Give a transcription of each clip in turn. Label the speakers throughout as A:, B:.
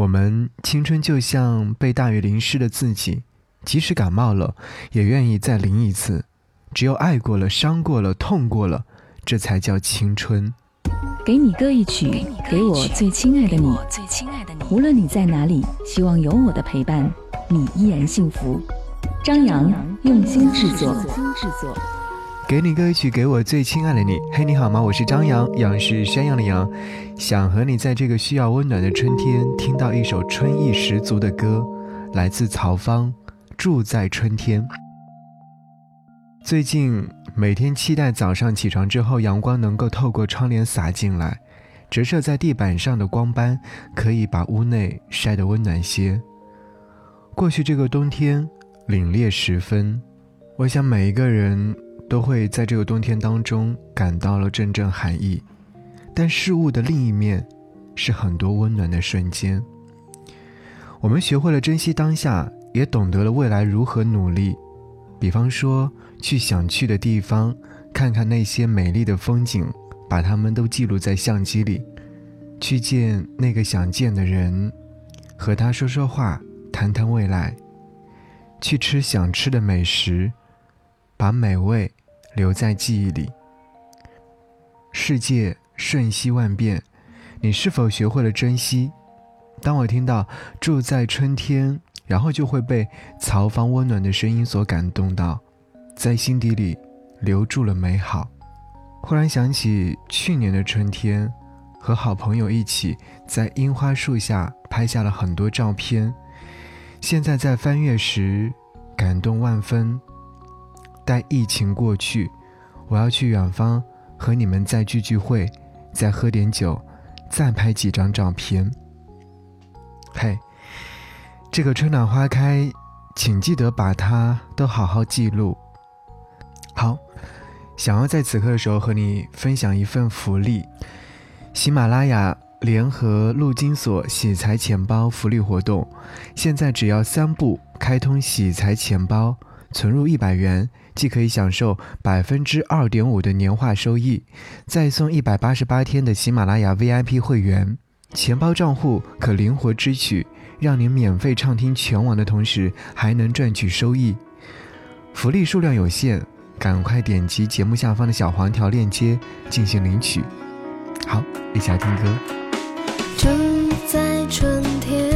A: 我们青春就像被大雨淋湿的自己，即使感冒了，也愿意再淋一次。只有爱过了、伤过了、痛过了，这才叫青春。
B: 给你歌一曲，给我最亲爱的你。无论你在哪里，希望有我的陪伴，你依然幸福。张扬用心制作。
A: 给你歌曲，给我最亲爱的你。嘿，你好吗？我是张扬，杨是山羊的羊，想和你在这个需要温暖的春天，听到一首春意十足的歌，来自曹芳，《住在春天》。最近每天期待早上起床之后，阳光能够透过窗帘洒进来，折射在地板上的光斑，可以把屋内晒得温暖些。过去这个冬天凛冽十分，我想每一个人。都会在这个冬天当中感到了阵阵寒意，但事物的另一面，是很多温暖的瞬间。我们学会了珍惜当下，也懂得了未来如何努力。比方说，去想去的地方，看看那些美丽的风景，把它们都记录在相机里；去见那个想见的人，和他说说话，谈谈未来；去吃想吃的美食，把美味。留在记忆里。世界瞬息万变，你是否学会了珍惜？当我听到住在春天，然后就会被曹芳温暖的声音所感动到，在心底里留住了美好。忽然想起去年的春天，和好朋友一起在樱花树下拍下了很多照片，现在在翻阅时，感动万分。待疫情过去，我要去远方和你们再聚聚会，再喝点酒，再拍几张照片。嘿，这个春暖花开，请记得把它都好好记录。好，想要在此刻的时候和你分享一份福利：喜马拉雅联合陆金所喜财钱包福利活动，现在只要三步开通喜财钱包。存入一百元，即可以享受百分之二点五的年化收益，再送一百八十八天的喜马拉雅 VIP 会员，钱包账户可灵活支取，让您免费畅听全网的同时，还能赚取收益。福利数量有限，赶快点击节目下方的小黄条链接进行领取。好，一起来听歌。
C: 正在春天。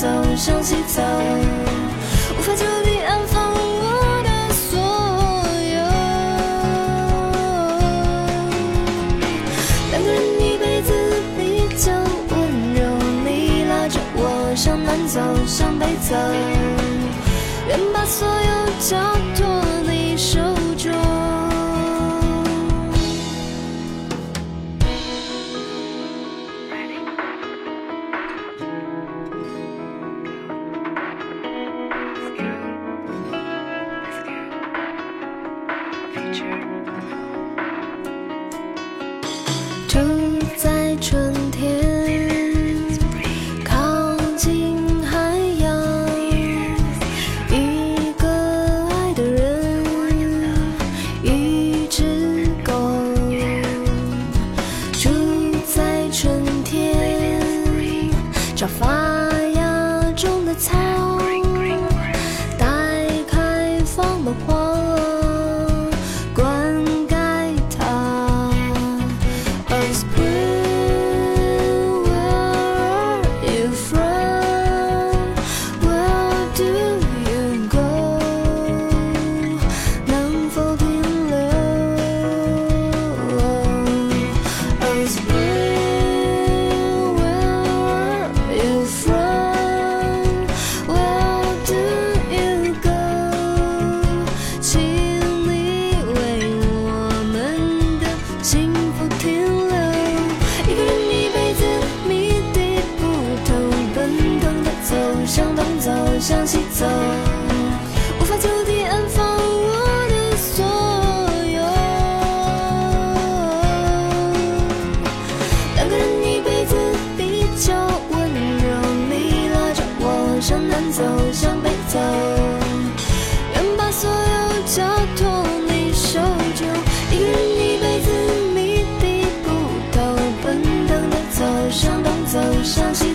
C: 走向西走，无法就地安放我的所有。两个人一辈子比较温柔，你拉着我向南走，向北走，愿把所有交托住走向北走，愿把所有交托你手中，愿一辈子谜底不透，奔腾的走向东，走向西。